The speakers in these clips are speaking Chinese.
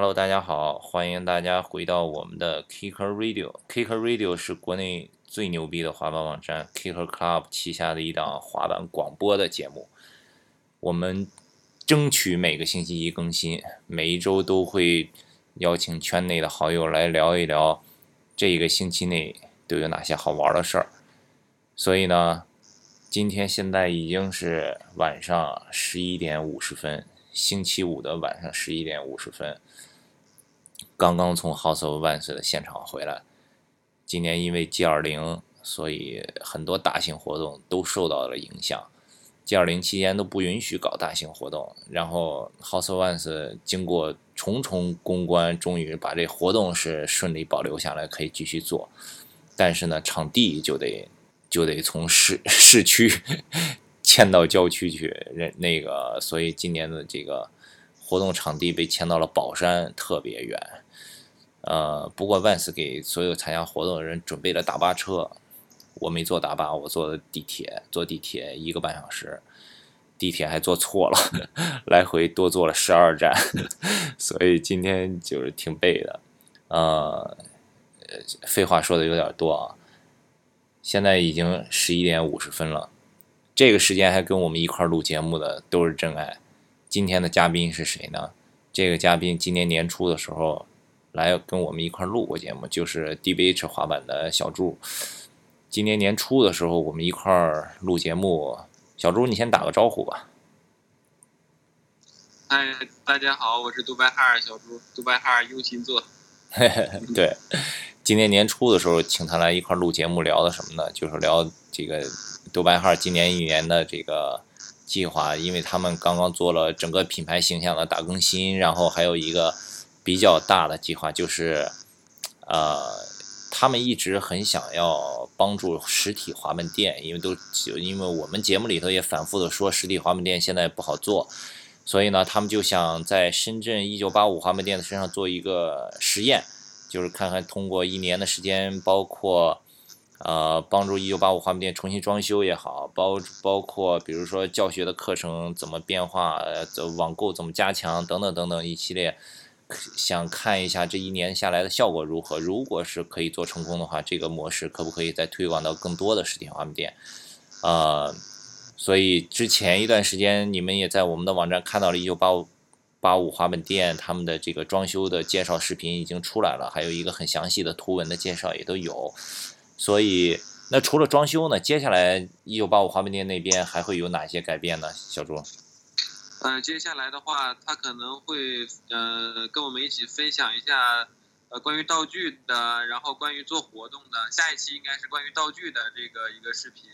Hello，大家好，欢迎大家回到我们的 Kicker Radio。Kicker Radio 是国内最牛逼的滑板网站 Kicker Club 旗下的一档滑板广播的节目。我们争取每个星期一更新，每一周都会邀请圈内的好友来聊一聊这一个星期内都有哪些好玩的事儿。所以呢，今天现在已经是晚上十一点五十分，星期五的晚上十一点五十分，刚刚从 House of Vans 的现场回来。今年因为 G 二零，所以很多大型活动都受到了影响。G 二零期间都不允许搞大型活动，然后 House of Vans 经过重重公关，终于把这活动是顺利保留下来，可以继续做。但是呢，场地就得。就得从市 市区迁到郊区去，那那个，所以今年的这个活动场地被迁到了宝山，特别远。呃，不过万斯给所有参加活动的人准备了大巴车，我没坐大巴，我坐的地铁，坐地铁一个半小时，地铁还坐错了，来回多坐了十二站，所以今天就是挺背的。呃，废话说的有点多啊。现在已经十一点五十分了，这个时间还跟我们一块录节目的都是真爱。今天的嘉宾是谁呢？这个嘉宾今年年初的时候来跟我们一块录过节目，就是 DBH 滑板的小朱。今年年初的时候我们一块录节目，小朱你先打个招呼吧。嗨，大家好，我是杜拜哈尔小朱，杜拜哈尔用心做。对。今年年初的时候，请他来一块录节目，聊的什么呢？就是聊这个杜拜哈尔今年一年的这个计划，因为他们刚刚做了整个品牌形象的大更新，然后还有一个比较大的计划，就是呃，他们一直很想要帮助实体滑门店，因为都因为我们节目里头也反复的说，实体滑门店现在不好做，所以呢，他们就想在深圳一九八五滑门店的身上做一个实验。就是看看通过一年的时间，包括，呃，帮助一九八五滑门店重新装修也好，包包括比如说教学的课程怎么变化，呃，网购怎么加强等等等等一系列，想看一下这一年下来的效果如何。如果是可以做成功的话，这个模式可不可以再推广到更多的实体滑板店？呃，所以之前一段时间你们也在我们的网站看到了一九八五。八五滑板店他们的这个装修的介绍视频已经出来了，还有一个很详细的图文的介绍也都有。所以，那除了装修呢？接下来一九八五滑板店那边还会有哪些改变呢？小朱？呃，接下来的话，他可能会呃跟我们一起分享一下呃关于道具的，然后关于做活动的。下一期应该是关于道具的这个一个视频。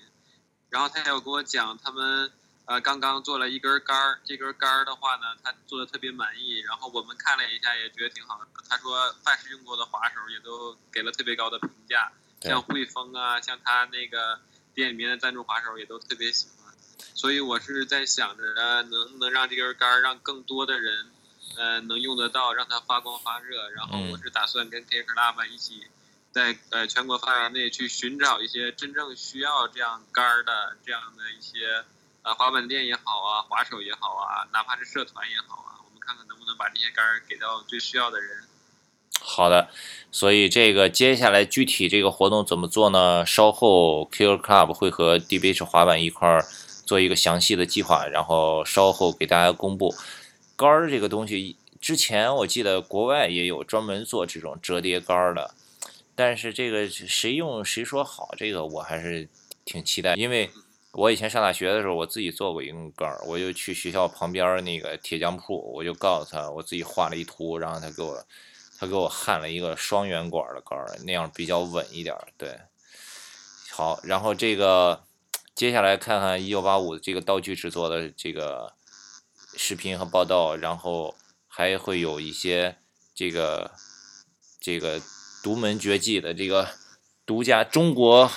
然后他还有跟我讲他们。呃，刚刚做了一根杆儿，这根杆儿的话呢，他做的特别满意，然后我们看了一下，也觉得挺好的。他说，凡是用过的滑手也都给了特别高的评价，像汇丰啊，像他那个店里面的赞助滑手也都特别喜欢。所以我是在想着，能不能让这根杆儿让更多的人，呃，能用得到，让它发光发热。然后我是打算跟 K Club 一起，在呃全国范围内去寻找一些真正需要这样杆儿的这样的一些。呃，滑板店也好啊，滑手也好啊，哪怕是社团也好啊，我们看看能不能把这些杆儿给到最需要的人。好的，所以这个接下来具体这个活动怎么做呢？稍后 Q Club 会和 DBH 滑板一块儿做一个详细的计划，然后稍后给大家公布。杆儿这个东西，之前我记得国外也有专门做这种折叠杆儿的，但是这个谁用谁说好，这个我还是挺期待，因为。我以前上大学的时候，我自己做过一根杆儿，我就去学校旁边那个铁匠铺，我就告诉他我自己画了一图，然后他给我，他给我焊了一个双圆管的杆儿，那样比较稳一点儿。对，好，然后这个接下来看看一九八五这个道具制作的这个视频和报道，然后还会有一些这个这个独门绝技的这个独家中国。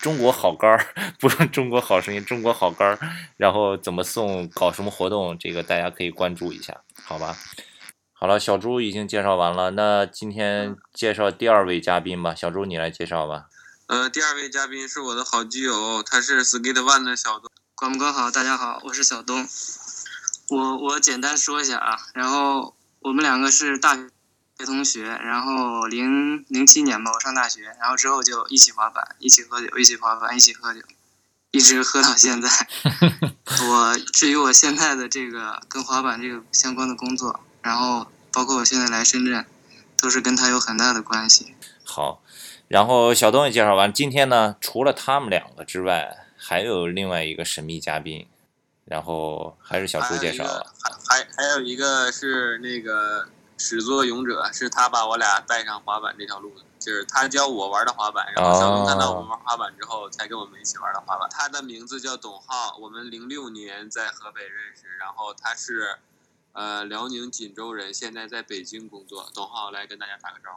中国好杆儿，不是中国好声音，中国好杆儿。然后怎么送，搞什么活动，这个大家可以关注一下，好吧？好了，小朱已经介绍完了，那今天介绍第二位嘉宾吧。小朱，你来介绍吧。呃，第二位嘉宾是我的好基友，他是 Skate One 的小东。管不管好？大家好，我是小东。我我简单说一下啊，然后我们两个是大学同学，然后零零七年吧，我上大学，然后之后就一起滑板，一起喝酒，一起滑板，一起喝酒，一直喝到现在。我至于我现在的这个跟滑板这个相关的工作，然后包括我现在来深圳，都是跟他有很大的关系。好，然后小东也介绍完，今天呢，除了他们两个之外，还有另外一个神秘嘉宾，然后还是小朱介绍了。还还还有一个是那个始作俑者，是他把我俩带上滑板这条路的，就是他教我玩的滑板，然后小东看到我们玩滑板之后，才跟我们一起玩的滑板。他的名字叫董浩，我们零六年在河北认识，然后他是呃辽宁锦州人，现在在北京工作。董浩来跟大家打个招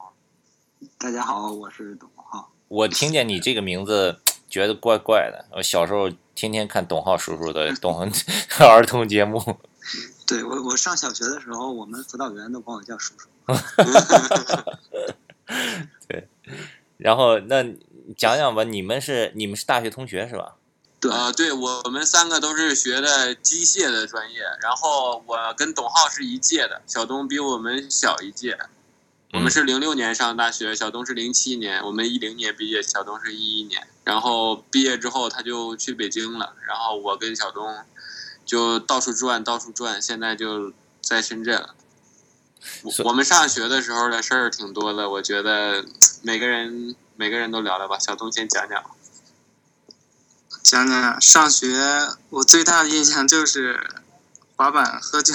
呼。大家好，我是董浩。我听见你这个名字，觉得怪怪的。我小时候天天看董浩叔叔的 动儿童节目。对我，我上小学的时候，我们辅导员都管我叫叔叔。对，然后那讲讲吧，你们是你们是大学同学是吧？对啊，对我们三个都是学的机械的专业，然后我跟董浩是一届的，小东比我们小一届。我们是零六年上大学，小东是零七年，我们一零年毕业，小东是一一年。然后毕业之后他就去北京了，然后我跟小东就到处转，到处转，现在就在深圳了。我们上学的时候的事儿挺多的，我觉得每个人每个人都聊聊吧。小东先讲讲。讲讲上学，我最大的印象就是滑板、喝酒。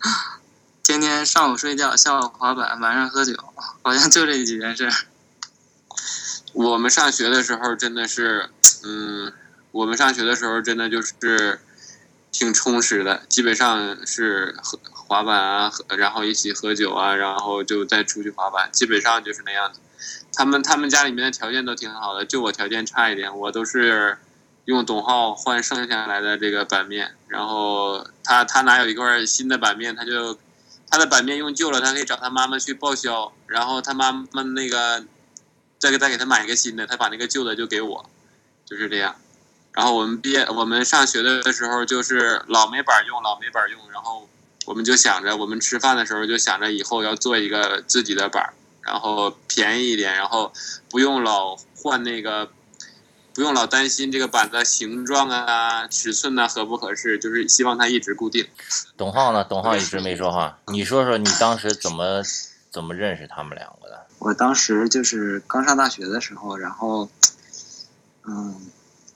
天天上午睡觉，下午滑板，晚上喝酒，好像就这几件事。我们上学的时候真的是，嗯，我们上学的时候真的就是挺充实的，基本上是滑滑板啊，然后一起喝酒啊，然后就再出去滑板，基本上就是那样子。他们他们家里面的条件都挺好的，就我条件差一点，我都是用董浩换剩下来的这个板面，然后他他拿有一块新的板面，他就。他的板面用旧了，他可以找他妈妈去报销，然后他妈妈那个再给再给他买一个新的，他把那个旧的就给我，就是这样。然后我们毕业，我们上学的时候就是老没板用，老没板用，然后我们就想着，我们吃饭的时候就想着以后要做一个自己的板，然后便宜一点，然后不用老换那个。不用老担心这个板的形状啊、尺寸呐合不合适，就是希望它一直固定。董浩呢？董浩一直没说话。你说说你当时怎么怎么认识他们两个的？我当时就是刚上大学的时候，然后，嗯，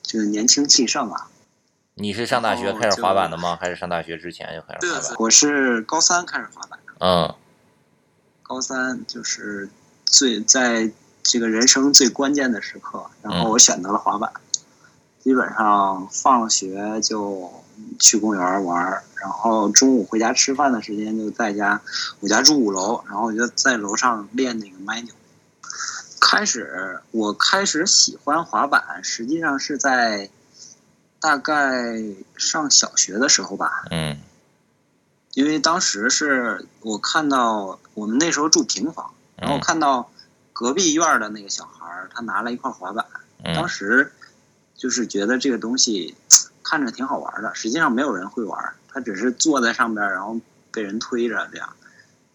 就是年轻气盛啊。你是上大学开始滑板的吗？还是上大学之前就开始滑板？我是高三开始滑板的。嗯。高三就是最在。这个人生最关键的时刻，然后我选择了滑板。基本上放学就去公园玩，然后中午回家吃饭的时间就在家。我家住五楼，然后我就在楼上练那个 manual。开始我开始喜欢滑板，实际上是在大概上小学的时候吧。嗯。因为当时是我看到我们那时候住平房，然后看到。隔壁院的那个小孩儿，他拿了一块滑板，当时就是觉得这个东西看着挺好玩的。实际上没有人会玩，他只是坐在上边，然后被人推着这样。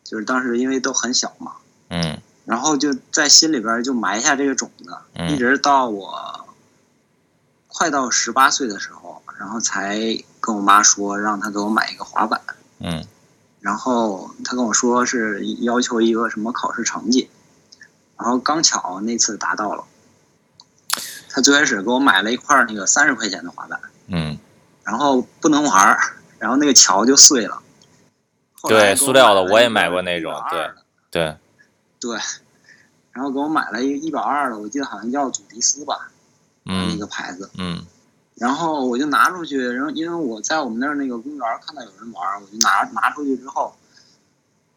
就是当时因为都很小嘛，嗯，然后就在心里边就埋下这个种子，一直到我快到十八岁的时候，然后才跟我妈说让她给我买一个滑板，嗯，然后她跟我说是要求一个什么考试成绩。然后刚巧那次达到了，他最开始给我买了一块那个三十块钱的滑板，嗯，然后不能玩然后那个桥就碎了。对，塑料的我也买过那种，对，对，对，然后给我买了一个一百二的，我记得好像叫祖迪斯吧，嗯，那个牌子，嗯，然后我就拿出去，然后因为我在我们那儿那个公园看到有人玩，我就拿拿出去之后，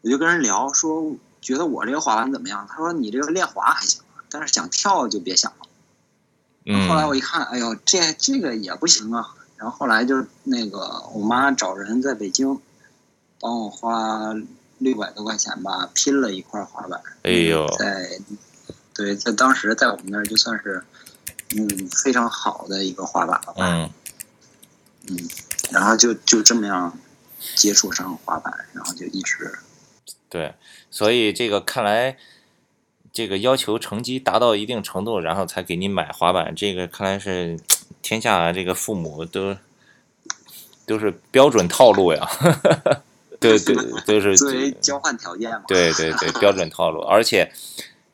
我就跟人聊说。觉得我这个滑板怎么样？他说你这个练滑还行，但是想跳就别想了。嗯。后来我一看，哎呦，这这个也不行啊。然后后来就那个我妈找人在北京，帮我花六百多块钱吧，拼了一块滑板。哎呦。在，对，在当时在我们那儿就算是，嗯，非常好的一个滑板了吧。嗯。嗯，然后就就这么样接触上滑板，然后就一直。对，所以这个看来，这个要求成绩达到一定程度，然后才给你买滑板，这个看来是天下这个父母都都是标准套路呀。对对，都是作为交换条件嘛。对对对，标准套路。而且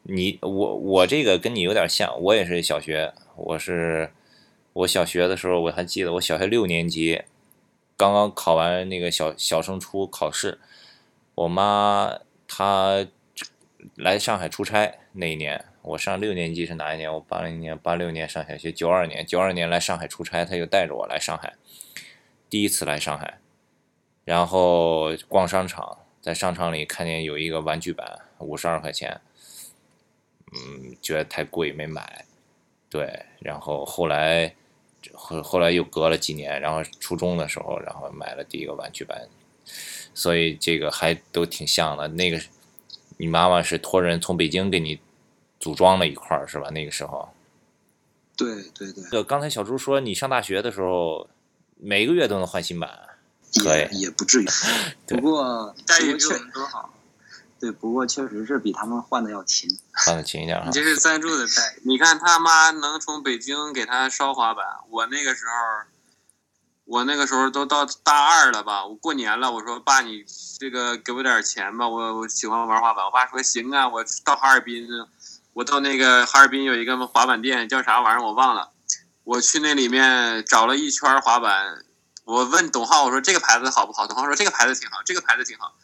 你我我这个跟你有点像，我也是小学，我是我小学的时候我还记得，我小学六年级刚刚考完那个小小升初考试。我妈她来上海出差那一年，我上六年级是哪一年？我八零年、八六年上小学，九二年，九二年来上海出差，她就带着我来上海，第一次来上海，然后逛商场，在商场里看见有一个玩具板，五十二块钱，嗯，觉得太贵没买，对，然后后来后后来又隔了几年，然后初中的时候，然后买了第一个玩具板。所以这个还都挺像的。那个，你妈妈是托人从北京给你组装了一块儿，是吧？那个时候。对对对。就刚才小朱说，你上大学的时候，每个月都能换新版。也也不至于。不过待遇比我们都好。对，不过确实是比他们换的要勤。换的勤一点啊。你这是赞助的待遇。你看他妈能从北京给他烧滑板，我那个时候。我那个时候都到大二了吧？我过年了，我说爸，你这个给我点钱吧，我我喜欢玩滑板。我爸说行啊，我到哈尔滨，我到那个哈尔滨有一个滑板店，叫啥玩意儿我忘了。我去那里面找了一圈滑板，我问董浩，我说这个牌子好不好？董浩说这个牌子挺好，这个牌子挺好，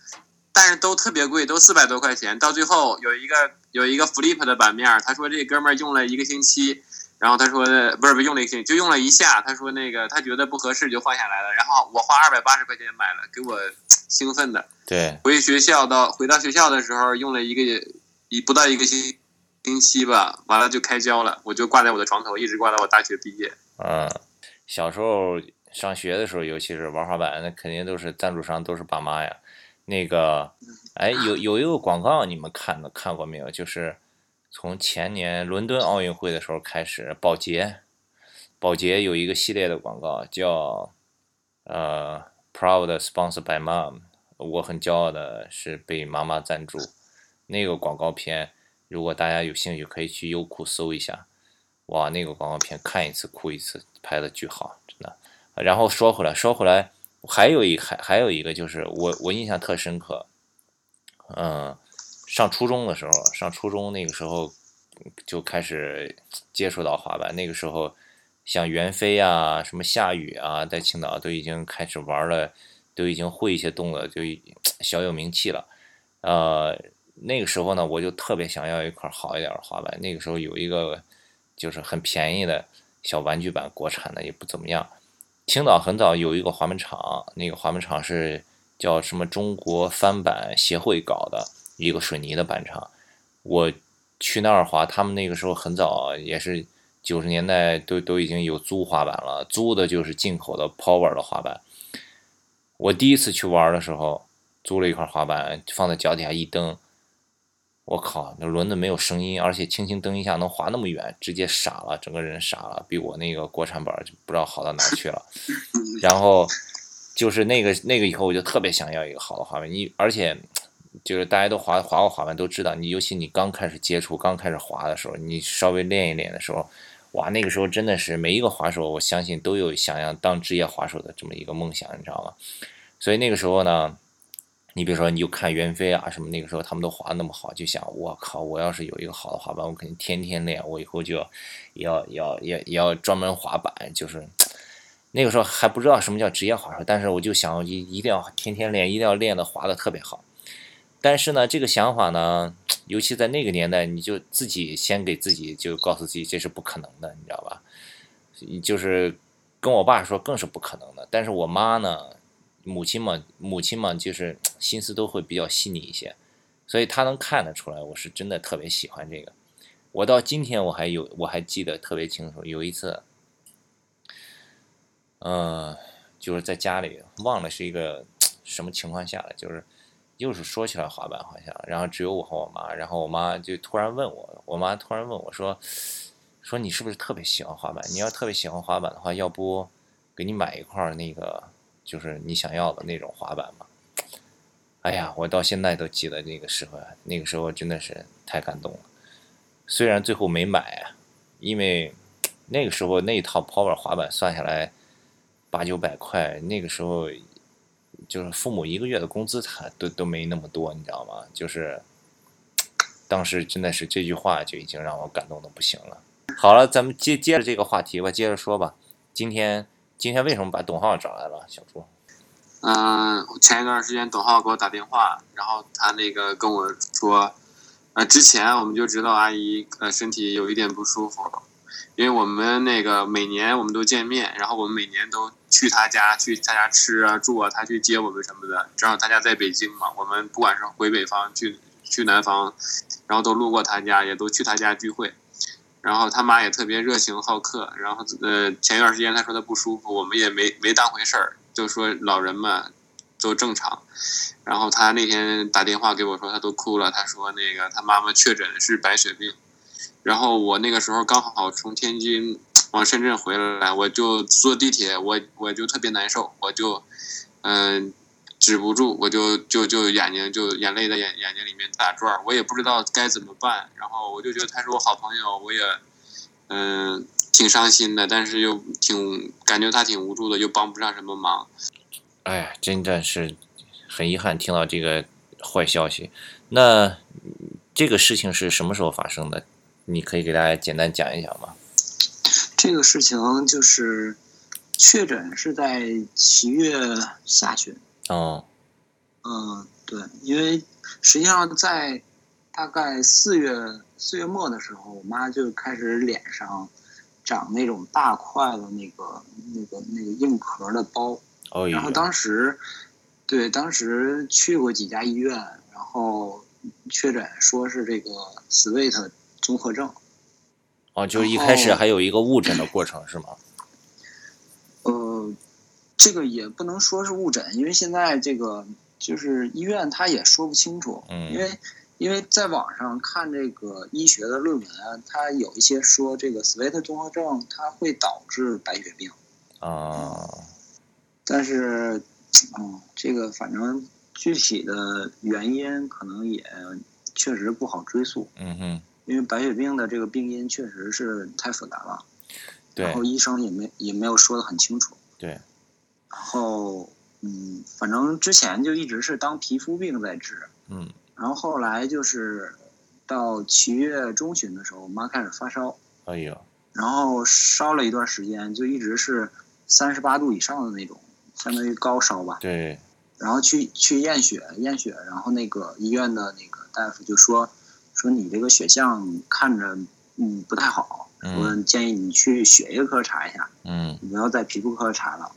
但是都特别贵，都四百多块钱。到最后有一个有一个 Flip 的板面，他说这哥们儿用了一个星期。然后他说不是不用了一星就用了一下。他说那个他觉得不合适就换下来了。然后我花二百八十块钱买了，给我兴奋的。对，回学校到回到学校的时候用了一个一不到一个星星期吧，完了就开胶了，我就挂在我的床头，一直挂到我大学毕业。嗯，小时候上学的时候，尤其是玩滑板，那肯定都是赞助商都是爸妈呀。那个，哎，有有一个广告你们看的看过没有？就是。从前年伦敦奥运会的时候开始，宝洁，宝洁有一个系列的广告叫呃，Proud Sponsored by Mom，我很骄傲的是被妈妈赞助。那个广告片，如果大家有兴趣，可以去优酷搜一下。哇，那个广告片看一次哭一次，拍的巨好，真的。然后说回来，说回来，还有一还还有一个就是我我印象特深刻，嗯。上初中的时候，上初中那个时候就开始接触到滑板。那个时候，像袁飞啊、什么夏雨啊，在青岛都已经开始玩了，都已经会一些动作，就 小有名气了。呃，那个时候呢，我就特别想要一块好一点的滑板。那个时候有一个就是很便宜的小玩具板，国产的也不怎么样。青岛很早有一个滑板厂，那个滑板厂是叫什么中国翻板协会搞的。一个水泥的板场，我去那儿滑，他们那个时候很早，也是九十年代都都已经有租滑板了，租的就是进口的 Power 的滑板。我第一次去玩的时候，租了一块滑板，放在脚底下一蹬，我靠，那轮子没有声音，而且轻轻蹬一下能滑那么远，直接傻了，整个人傻了，比我那个国产板就不知道好到哪去了。然后就是那个那个以后，我就特别想要一个好的滑板，你而且。就是大家都滑滑过滑板都知道，你尤其你刚开始接触、刚开始滑的时候，你稍微练一练的时候，哇，那个时候真的是每一个滑手，我相信都有想要当职业滑手的这么一个梦想，你知道吗？所以那个时候呢，你比如说你就看袁飞啊什么，那个时候他们都滑那么好，就想我靠，我要是有一个好的滑板，我肯定天天练，我以后就要要要要要专门滑板。就是那个时候还不知道什么叫职业滑手，但是我就想一一定要天天练，一定要练的滑的特别好。但是呢，这个想法呢，尤其在那个年代，你就自己先给自己就告诉自己这是不可能的，你知道吧？就是跟我爸说更是不可能的。但是我妈呢，母亲嘛，母亲嘛，就是 心思都会比较细腻一些，所以她能看得出来，我是真的特别喜欢这个。我到今天我还有我还记得特别清楚，有一次，嗯，就是在家里忘了是一个 什么情况下了，就是。又是说起来滑板好像，然后只有我和我妈，然后我妈就突然问我，我妈突然问我说：“说你是不是特别喜欢滑板？你要特别喜欢滑板的话，要不给你买一块那个就是你想要的那种滑板嘛？”哎呀，我到现在都记得那个时候，那个时候真的是太感动了。虽然最后没买，因为那个时候那一套 Power 滑板算下来八九百块，那个时候就是父母一个月的工资他都都没那么多，你知道吗？就是当时真的是这句话就已经让我感动的不行了。好了，咱们接接着这个话题吧，接着说吧。今天今天为什么把董浩找来了，小朱？嗯，前一段时间董浩给我打电话，然后他那个跟我说，呃，之前我们就知道阿姨呃身体有一点不舒服，因为我们那个每年我们都见面，然后我们每年都去他家去他家吃啊住啊，他去接我们什么的。正好他家在北京嘛，我们不管是回北方去去南方，然后都路过他家，也都去他家聚会。然后他妈也特别热情好客，然后呃前一段时间他说他不舒服，我们也没没当回事儿。就说老人嘛，都正常。然后他那天打电话给我说，他都哭了。他说那个他妈妈确诊是白血病。然后我那个时候刚好从天津往深圳回来，我就坐地铁，我我就特别难受，我就嗯止不住，我就就就眼睛就眼泪在眼眼睛里面打转，我也不知道该怎么办。然后我就觉得他是我好朋友，我也嗯。挺伤心的，但是又挺感觉他挺无助的，又帮不上什么忙。哎呀，真的是很遗憾听到这个坏消息。那这个事情是什么时候发生的？你可以给大家简单讲一讲吗？这个事情就是确诊是在七月下旬。哦。嗯，对，因为实际上在大概四月四月末的时候，我妈就开始脸上。长那种大块的那个、那个、那个硬壳的包，哦然后当时，对，当时去过几家医院，然后确诊说是这个 SWEET 综合症。哦，就是一开始还有一个误诊的过程是吗？呃，这个也不能说是误诊，因为现在这个就是医院他也说不清楚，嗯，因为。因为在网上看这个医学的论文啊，它有一些说这个 SWEET 综合症它会导致白血病啊，但是，嗯，这个反正具体的原因可能也确实不好追溯。嗯哼，因为白血病的这个病因确实是太复杂了，对，然后医生也没也没有说的很清楚。对，然后，嗯，反正之前就一直是当皮肤病在治。嗯。然后后来就是到七月中旬的时候，我妈开始发烧。哎呦！然后烧了一段时间，就一直是三十八度以上的那种，相当于高烧吧。对。然后去去验血，验血，然后那个医院的那个大夫就说，说你这个血象看着嗯不太好，我建议你去血液科查一下。嗯。你不要在皮肤科查了。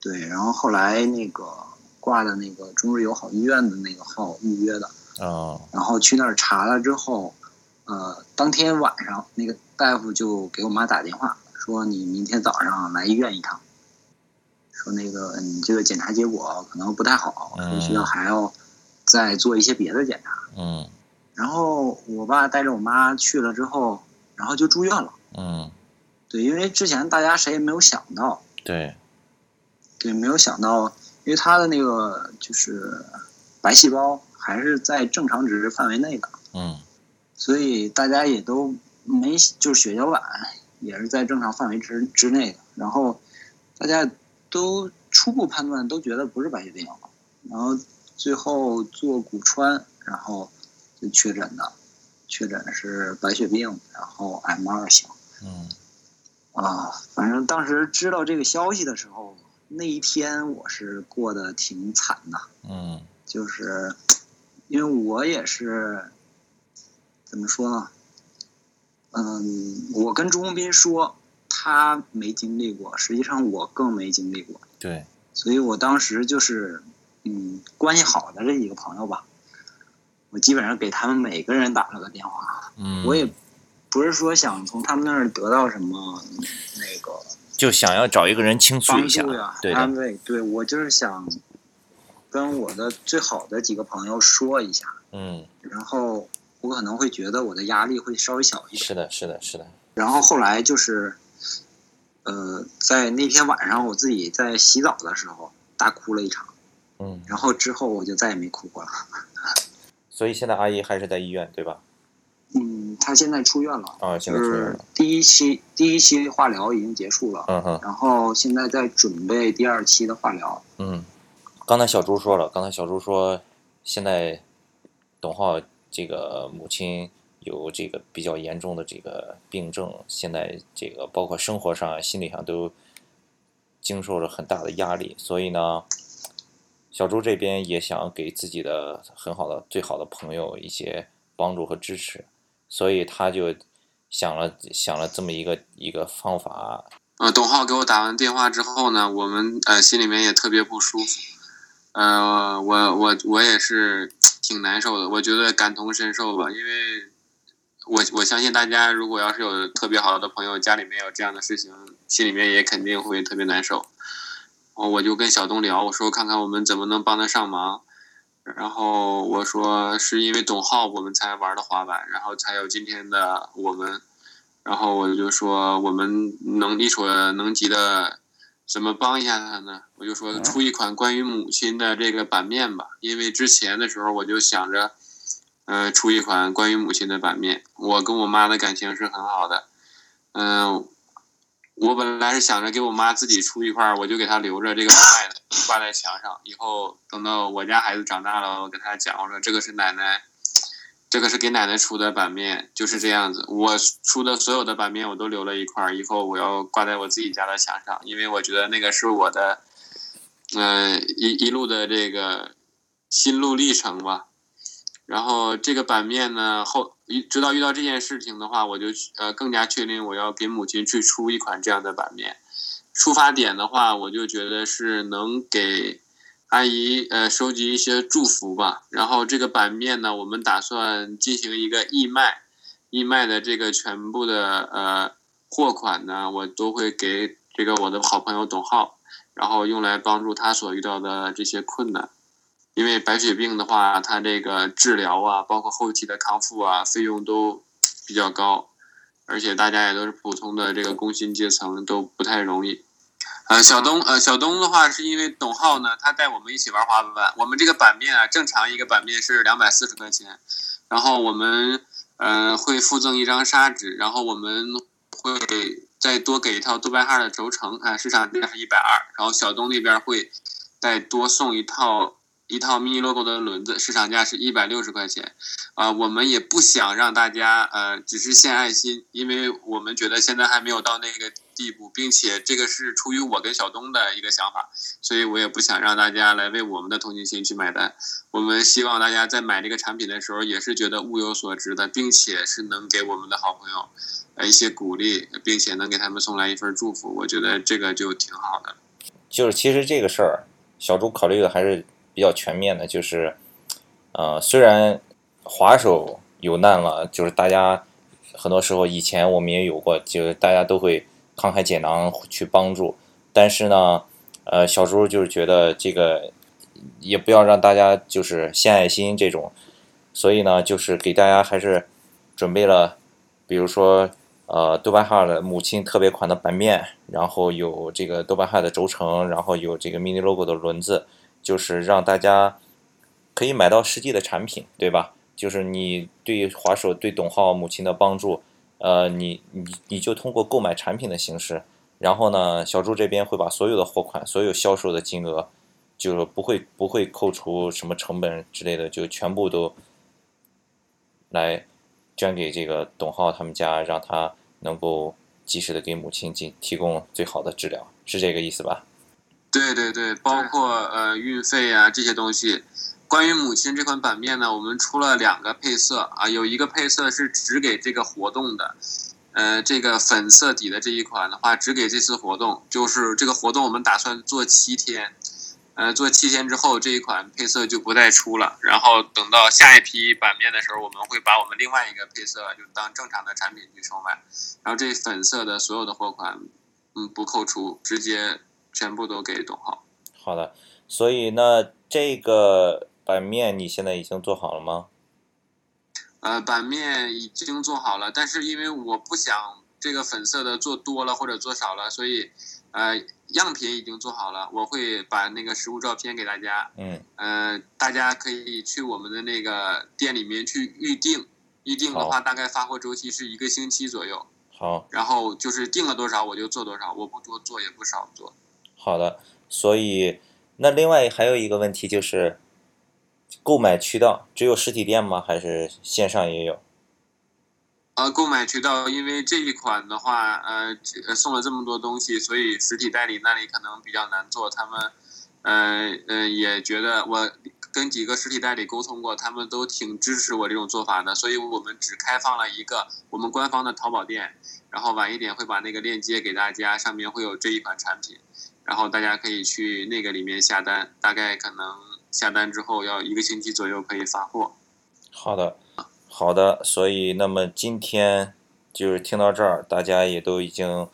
对，然后后来那个挂的那个中日友好医院的那个号预约的。哦，然后去那儿查了之后，呃，当天晚上那个大夫就给我妈打电话，说你明天早上来医院一趟，说那个你这个检查结果可能不太好，说需要还要再做一些别的检查。嗯，然后我爸带着我妈去了之后，然后就住院了。嗯，对，因为之前大家谁也没有想到。对，对，没有想到，因为他的那个就是白细胞。还是在正常值范围内的，嗯，所以大家也都没就是血小板也是在正常范围之之内的，然后大家都初步判断都觉得不是白血病，然后最后做骨穿，然后就确诊的，确诊是白血病，然后 M 二型，嗯，啊，反正当时知道这个消息的时候，那一天我是过得挺惨的，嗯，就是。因为我也是，怎么说呢？嗯，我跟朱宏斌说，他没经历过，实际上我更没经历过。对。所以我当时就是，嗯，关系好的这几个朋友吧，我基本上给他们每个人打了个电话。嗯。我也不是说想从他们那儿得到什么那个，就想要找一个人倾诉一下，对安慰。对我就是想。跟我的最好的几个朋友说一下，嗯，然后我可能会觉得我的压力会稍微小一点。是的，是的，是的。然后后来就是，呃，在那天晚上，我自己在洗澡的时候大哭了一场，嗯，然后之后我就再也没哭过了。所以现在阿姨还是在医院，对吧？嗯，她现在出院了，啊，现就是在出院了。第一期第一期化疗已经结束了，嗯哼，然后现在在准备第二期的化疗。嗯，刚才小朱说了，刚才小朱说，现在董浩这个母亲有这个比较严重的这个病症，现在这个包括生活上、心理上都经受着很大的压力，所以呢，小朱这边也想给自己的很好的、最好的朋友一些帮助和支持，所以他就想了想了这么一个一个方法，呃，董浩给我打完电话之后呢，我们呃心里面也特别不舒服，呃，我我我也是挺难受的，我觉得感同身受吧，因为我我相信大家如果要是有特别好的朋友，家里面有这样的事情，心里面也肯定会特别难受。我就跟小东聊，我说看看我们怎么能帮得上忙。然后我说是因为董浩我们才玩的滑板，然后才有今天的我们。然后我就说我们能力所能及的，怎么帮一下他呢？我就说出一款关于母亲的这个版面吧，因为之前的时候我就想着，呃，出一款关于母亲的版面。我跟我妈的感情是很好的，嗯、我本来是想着给我妈自己出一块儿，我就给她留着这个额外的挂在墙上，以后等到我家孩子长大了，我跟他讲，我说这个是奶奶，这个是给奶奶出的版面，就是这样子。我出的所有的版面我都留了一块儿，以后我要挂在我自己家的墙上，因为我觉得那个是我的，呃，一一路的这个心路历程吧。然后这个版面呢，后直到遇到这件事情的话，我就呃更加确定我要给母亲去出一款这样的版面。出发点的话，我就觉得是能给阿姨呃收集一些祝福吧。然后这个版面呢，我们打算进行一个义卖，义卖的这个全部的呃货款呢，我都会给这个我的好朋友董浩，然后用来帮助他所遇到的这些困难。因为白血病的话，它这个治疗啊，包括后期的康复啊，费用都比较高，而且大家也都是普通的这个工薪阶层，都不太容易。呃，小东，呃，小东的话是因为董浩呢，他带我们一起玩滑板，我们这个版面啊，正常一个版面是两百四十块钱，然后我们呃会附赠一张砂纸，然后我们会再多给一套杜拜号的轴承，啊、市场价是一百二，然后小东那边会再多送一套。一套 mini logo 的轮子，市场价是一百六十块钱，啊、我们也不想让大家呃只是献爱心，因为我们觉得现在还没有到那个地步，并且这个是出于我跟小东的一个想法，所以我也不想让大家来为我们的同情心去买单。我们希望大家在买这个产品的时候，也是觉得物有所值的，并且是能给我们的好朋友呃一些鼓励，并且能给他们送来一份祝福，我觉得这个就挺好的。就是其实这个事儿，小朱考虑的还是比较全面的，就是，呃，虽然滑手有难了，就是大家很多时候以前我们也有过，就是大家都会慷慨解囊去帮助，但是呢，呃，小猪就是觉得这个也不要让大家就是献爱心这种，所以呢，就是给大家还是准备了，比如说。呃，豆瓣号的母亲特别款的版面，然后有这个豆瓣号的轴承，然后有这个 mini logo 的轮子，就是让大家可以买到实际的产品，对吧？就是你对滑手对董浩母亲的帮助，呃，你你你就通过购买产品的形式，然后呢，小朱这边会把所有的货款、所有销售的金额，就是不会不会扣除什么成本之类的，就全部都来捐给这个董浩他们家，让他能够及时的给母亲进提供最好的治疗，是这个意思吧？对对对，包括呃运费啊这些东西。关于母亲这款版面呢，我们出了两个配色啊，有一个配色是只给这个活动的，呃，这个粉色底的这一款的话，只给这次活动，就是这个活动我们打算做七天，呃，做七天之后这一款配色就不再出了，然后等到下一批版面的时候，我们会把我们另外一个配色就当正常的产品去售卖，然后这粉色的所有的货款，嗯，不扣除，直接全部都给董浩。好的，所以那这个版面你现在已经做好了吗？呃，版面已经做好了，但是因为我不想这个粉色的做多了或者做少了，所以呃，样品已经做好了，我会把那个实物照片给大家。嗯，呃，大家可以去我们的那个店里面去预定，预定的话大概发货周期是一个星期左右。好，然后就是定了多少我就做多少，我不多做也不少做。好的，所以那另外还有一个问题就是，购买渠道只有实体店吗？还是线上也有？呃，购买渠道，因为这一款的话，呃，送了这么多东西，所以实体代理那里可能比较难做。他们，呃呃，也觉得我跟几个实体代理沟通过，他们都挺支持我这种做法的。所以我们只开放了一个我们官方的淘宝店，然后晚一点会把那个链接给大家，上面会有这一款产品，然后大家可以去那个里面下单，大概可能下单之后要一个星期左右可以发货。好的，好的，所以那么今天就是听到这儿，大家也都已经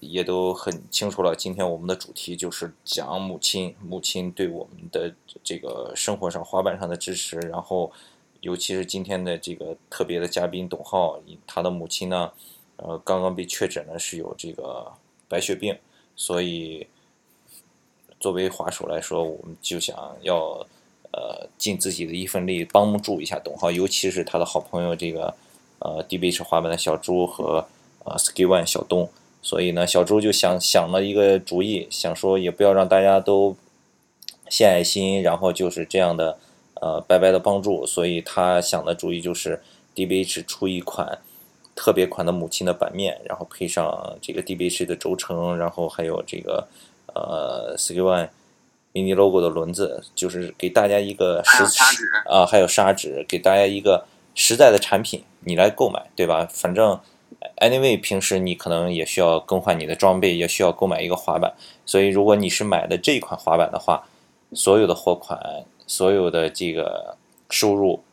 也都很清楚了。今天我们的主题就是讲母亲，母亲对我们的这个生活上、滑板上的支持，然后尤其是今天的这个特别的嘉宾董浩，他的母亲呢，呃，刚刚被确诊了是有这个白血病，所以作为滑手来说，我们就想要。呃，尽自己的一份力帮助一下董浩，尤其是他的好朋友这个呃 DBH 滑板的小朱和呃 Ski One 小东，所以呢，小朱就想想了一个主意，想说也不要让大家都献爱心，然后就是这样的呃白白的帮助，所以他想的主意就是 DBH 出一款特别款的母亲的版面，然后配上这个 DBH 的轴承，然后还有这个呃 Ski One。mini logo 的轮子，就是给大家一个实啊，还有砂纸，给大家一个实在的产品，你来购买，对吧？反正 anyway，平时你可能也需要更换你的装备，也需要购买一个滑板，所以如果你是买的这款滑板的话，所有的货款，所有的这个收入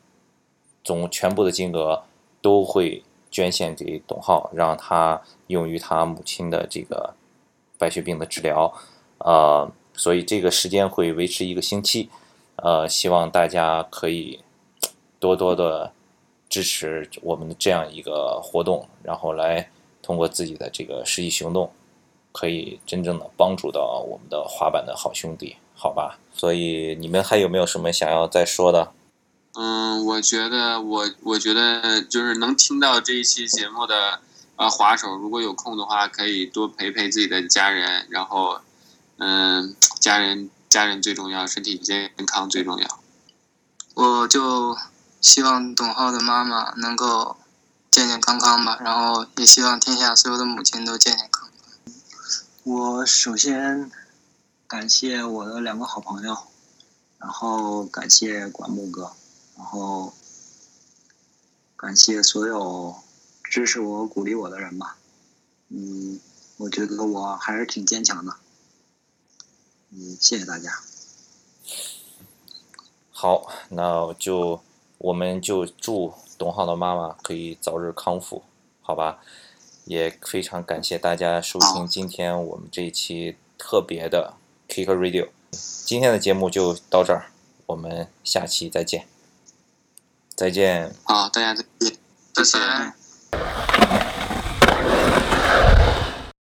总全部的金额都会捐献给董浩，让他用于他母亲的这个白血病的治疗，呃。所以这个时间会维持一个星期，呃，希望大家可以多多的支持我们的这样一个活动，然后来通过自己的这个实际行动，可以真正的帮助到我们的滑板的好兄弟，好吧？所以你们还有没有什么想要再说的？嗯，我觉得我我觉得就是能听到这一期节目的呃滑手，如果有空的话，可以多陪陪自己的家人，然后。嗯，家人家人最重要，身体健康最重要。我就希望董浩的妈妈能够健健康康吧，然后也希望天下所有的母亲都健健康康。我首先感谢我的两个好朋友，然后感谢管木哥，然后感谢所有支持我、鼓励我的人吧。嗯，我觉得我还是挺坚强的。嗯，谢谢大家。好，那就我们就祝董浩的妈妈可以早日康复，好吧？也非常感谢大家收听今天我们这一期特别的 Kick Radio。今天的节目就到这儿，我们下期再见。再见。好，大家再见。再见。